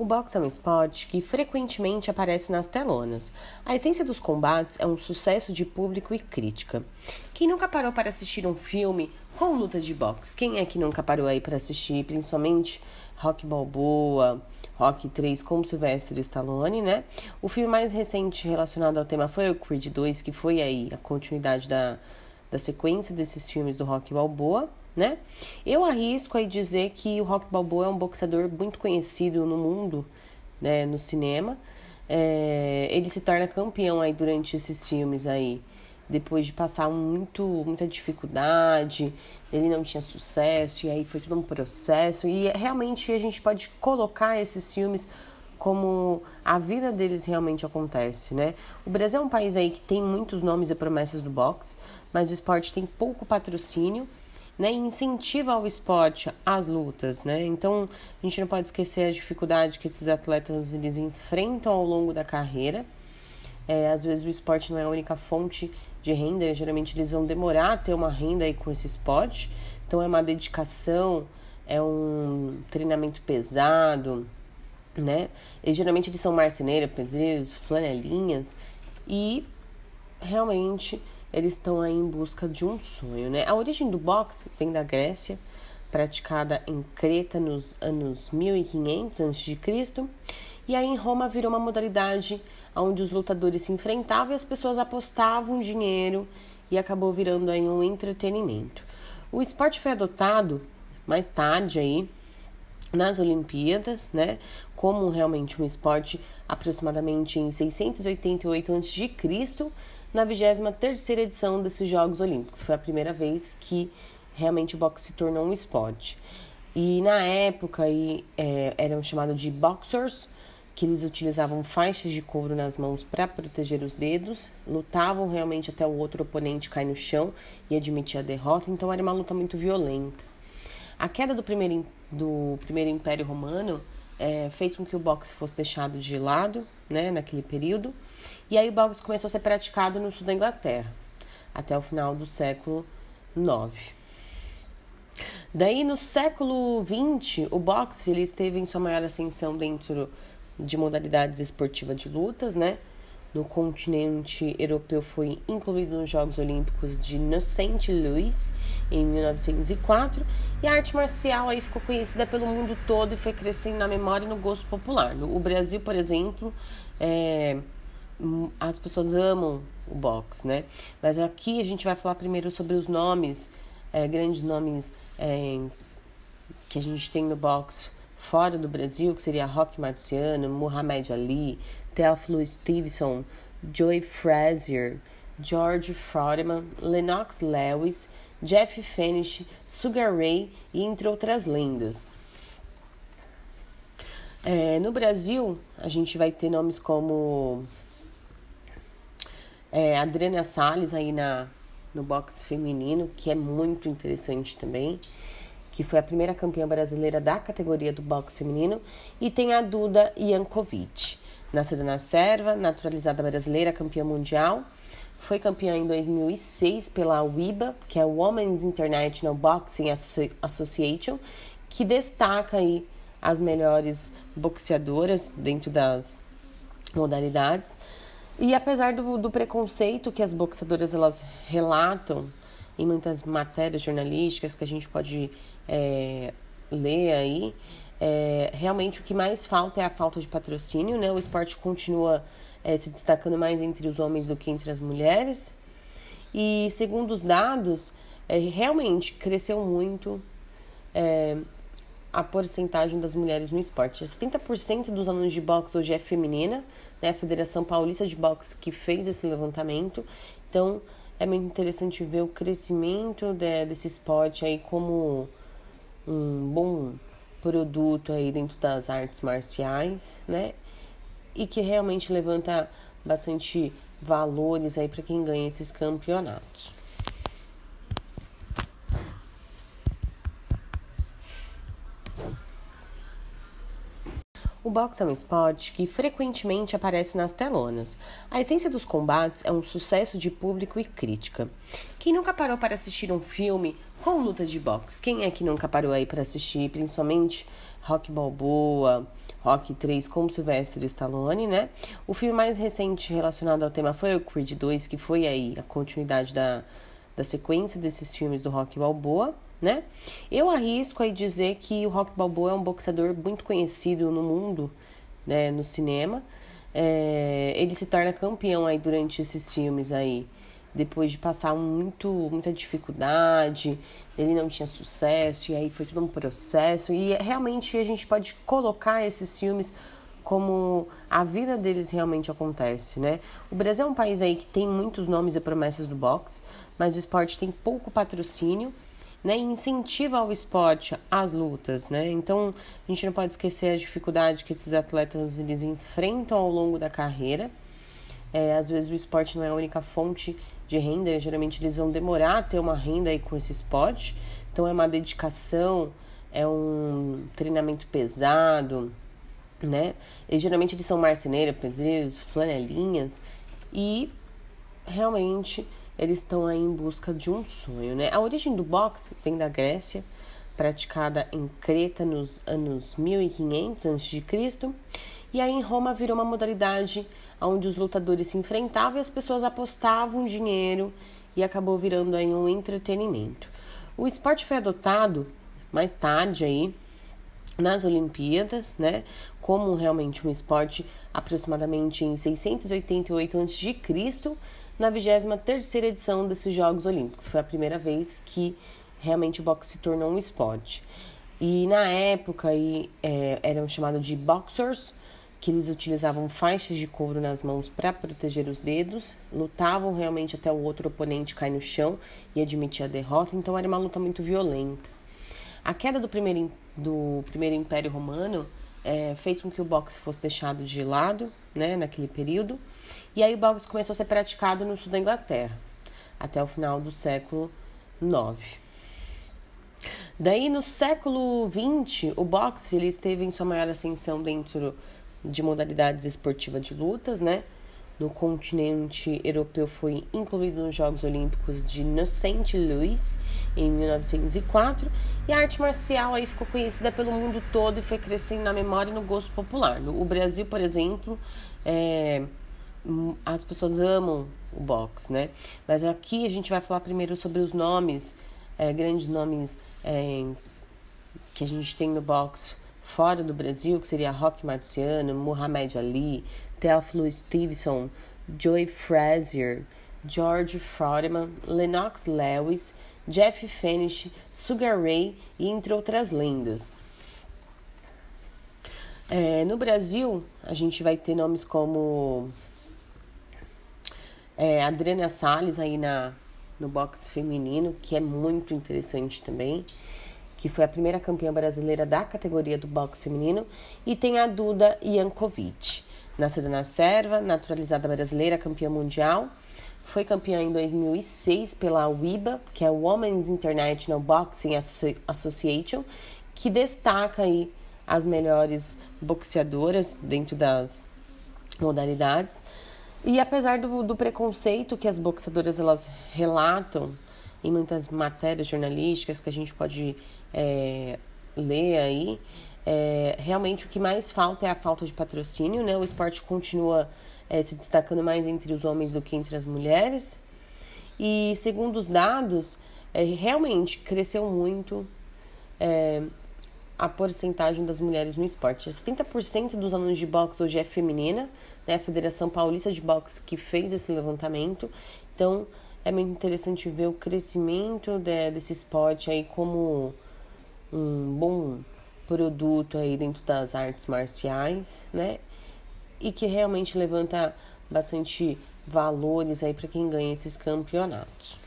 O boxe é um esporte que frequentemente aparece nas telonas. A essência dos combates é um sucesso de público e crítica. Quem nunca parou para assistir um filme com lutas de boxe? Quem é que nunca parou aí para assistir, principalmente Rock Balboa, Rock 3 com Sylvester Stallone, né? O filme mais recente relacionado ao tema foi o Creed 2, que foi aí a continuidade da, da sequência desses filmes do Rock Balboa né? Eu arrisco aí dizer que o Rock Balboa é um boxeador muito conhecido no mundo, né, no cinema. É, ele se torna campeão aí durante esses filmes aí, depois de passar muito, muita dificuldade, ele não tinha sucesso, e aí foi todo um processo. E realmente a gente pode colocar esses filmes como a vida deles realmente acontece, né? O Brasil é um país aí que tem muitos nomes e promessas do boxe, mas o esporte tem pouco patrocínio né, incentiva ao esporte, as lutas, né? Então, a gente não pode esquecer a dificuldade que esses atletas eles enfrentam ao longo da carreira. É, às vezes o esporte não é a única fonte de renda, geralmente eles vão demorar a ter uma renda aí com esse esporte. Então é uma dedicação, é um treinamento pesado, né? E geralmente eles são marceneiros, pedreiros, flanelinhas e realmente eles estão aí em busca de um sonho, né? A origem do boxe vem da Grécia, praticada em Creta nos anos 1500 a.C. E aí em Roma virou uma modalidade onde os lutadores se enfrentavam e as pessoas apostavam dinheiro e acabou virando aí um entretenimento. O esporte foi adotado mais tarde aí nas Olimpíadas, né, como realmente um esporte aproximadamente em 688 a.C., na 23ª edição desses Jogos Olímpicos. Foi a primeira vez que realmente o boxe se tornou um esporte. E na época aí, é, eram chamados de boxers, que eles utilizavam faixas de couro nas mãos para proteger os dedos, lutavam realmente até o outro oponente cair no chão e admitir a derrota, então era uma luta muito violenta. A queda do primeiro, do primeiro Império Romano é, fez com que o boxe fosse deixado de lado né, naquele período e aí o boxe começou a ser praticado no sul da Inglaterra, até o final do século IX. Daí, no século XX, o boxe ele esteve em sua maior ascensão dentro de modalidades esportivas de lutas, né? No continente europeu foi incluído nos Jogos Olímpicos de St. Louis em 1904 e a arte marcial aí ficou conhecida pelo mundo todo e foi crescendo na memória e no gosto popular. No, Brasil, por exemplo, é, as pessoas amam o box, né? Mas aqui a gente vai falar primeiro sobre os nomes, é, grandes nomes é, que a gente tem no box fora do Brasil, que seria Rock Marciano, Muhammad Ali, Theophilus Stevenson, Joy Frazier, George Frodeman, Lennox Lewis, Jeff Finish, Sugar Ray entre outras lendas. É, no Brasil, a gente vai ter nomes como é, Adriana Salles aí na, no boxe feminino, que é muito interessante também, que foi a primeira campeã brasileira da categoria do boxe feminino, e tem a Duda Jankovic, nascida na Serva, naturalizada brasileira, campeã mundial, foi campeã em 2006 pela WIBA, que é Women's International Boxing Association, que destaca aí as melhores boxeadoras dentro das modalidades. E apesar do, do preconceito que as boxeadoras elas relatam em muitas matérias jornalísticas que a gente pode é, ler aí, é, realmente o que mais falta é a falta de patrocínio, né? O esporte continua é, se destacando mais entre os homens do que entre as mulheres. E segundo os dados, é, realmente cresceu muito é, a porcentagem das mulheres no esporte. 70% dos alunos de boxe hoje é feminina, né? A Federação Paulista de Boxe que fez esse levantamento. Então, é muito interessante ver o crescimento de, desse esporte aí como um bom produto aí dentro das artes marciais, né? E que realmente levanta bastante valores aí para quem ganha esses campeonatos. O boxe é um esporte que frequentemente aparece nas telonas. A essência dos combates é um sucesso de público e crítica. Quem nunca parou para assistir um filme com lutas de boxe? Quem é que nunca parou aí para assistir, principalmente Rock Balboa, Rock 3 com Sylvester Stallone, né? O filme mais recente relacionado ao tema foi o Creed 2, que foi aí a continuidade da, da sequência desses filmes do Rock Balboa, né? Eu arrisco aí dizer que o Rock Balboa é um boxeador muito conhecido no mundo, né, no cinema. É, ele se torna campeão aí durante esses filmes aí depois de passar muito, muita dificuldade, ele não tinha sucesso, e aí foi todo um processo. E realmente a gente pode colocar esses filmes como a vida deles realmente acontece, né? O Brasil é um país aí que tem muitos nomes e promessas do boxe, mas o esporte tem pouco patrocínio, né? E incentiva ao esporte as lutas, né? Então a gente não pode esquecer a dificuldade que esses atletas eles enfrentam ao longo da carreira. É, às vezes o esporte não é a única fonte de renda, geralmente eles vão demorar a ter uma renda aí com esse esporte. Então é uma dedicação, é um treinamento pesado, né? E geralmente eles são marceneiros, pedreiros, flanelinhas e realmente eles estão aí em busca de um sonho, né? A origem do boxe vem da Grécia, praticada em Creta nos anos 1500 a.C. E aí em Roma virou uma modalidade onde os lutadores se enfrentavam e as pessoas apostavam dinheiro e acabou virando aí um entretenimento. O esporte foi adotado mais tarde aí nas Olimpíadas, né, como realmente um esporte aproximadamente em 688 a.C., na 23ª edição desses Jogos Olímpicos. Foi a primeira vez que realmente o boxe se tornou um esporte. E na época aí, é, eram chamados de boxers, que eles utilizavam faixas de couro nas mãos para proteger os dedos, lutavam realmente até o outro oponente cair no chão e admitir a derrota, então era uma luta muito violenta. A queda do primeiro, do primeiro Império Romano é, fez com que o boxe fosse deixado de lado, né, naquele período, e aí o boxe começou a ser praticado no sul da Inglaterra, até o final do século IX. Daí, no século XX, o boxe ele esteve em sua maior ascensão dentro de modalidades esportivas de lutas, né? No continente europeu foi incluído nos Jogos Olímpicos de St. Louis em 1904 e a arte marcial aí ficou conhecida pelo mundo todo e foi crescendo na memória e no gosto popular. No Brasil, por exemplo, é, as pessoas amam o boxe, né? Mas aqui a gente vai falar primeiro sobre os nomes, é, grandes nomes é, que a gente tem no boxe fora do Brasil, que seria Rock Marciano, Muhammad Ali, Theophilus Stevenson, Joy Frazier, George Frodeman, Lennox Lewis, Jeff Finish, Sugar Ray entre outras lendas. É, no Brasil, a gente vai ter nomes como é, Adriana Salles aí na, no boxe feminino, que é muito interessante também que foi a primeira campeã brasileira da categoria do boxe feminino, e tem a Duda Jankovic, nascida na Serva, naturalizada brasileira, campeã mundial. Foi campeã em 2006 pela WIBA, que é a Women's International Boxing Association, que destaca aí as melhores boxeadoras dentro das modalidades. E apesar do, do preconceito que as boxeadoras elas relatam em muitas matérias jornalísticas que a gente pode é, ler aí, é, realmente o que mais falta é a falta de patrocínio, né? O esporte continua é, se destacando mais entre os homens do que entre as mulheres. E segundo os dados, é, realmente cresceu muito é, a porcentagem das mulheres no esporte. 70% dos alunos de boxe hoje é feminina, né? A Federação Paulista de Boxe que fez esse levantamento. Então, é muito interessante ver o crescimento de, desse esporte aí como um bom produto aí dentro das artes marciais, né? E que realmente levanta bastante valores aí para quem ganha esses campeonatos.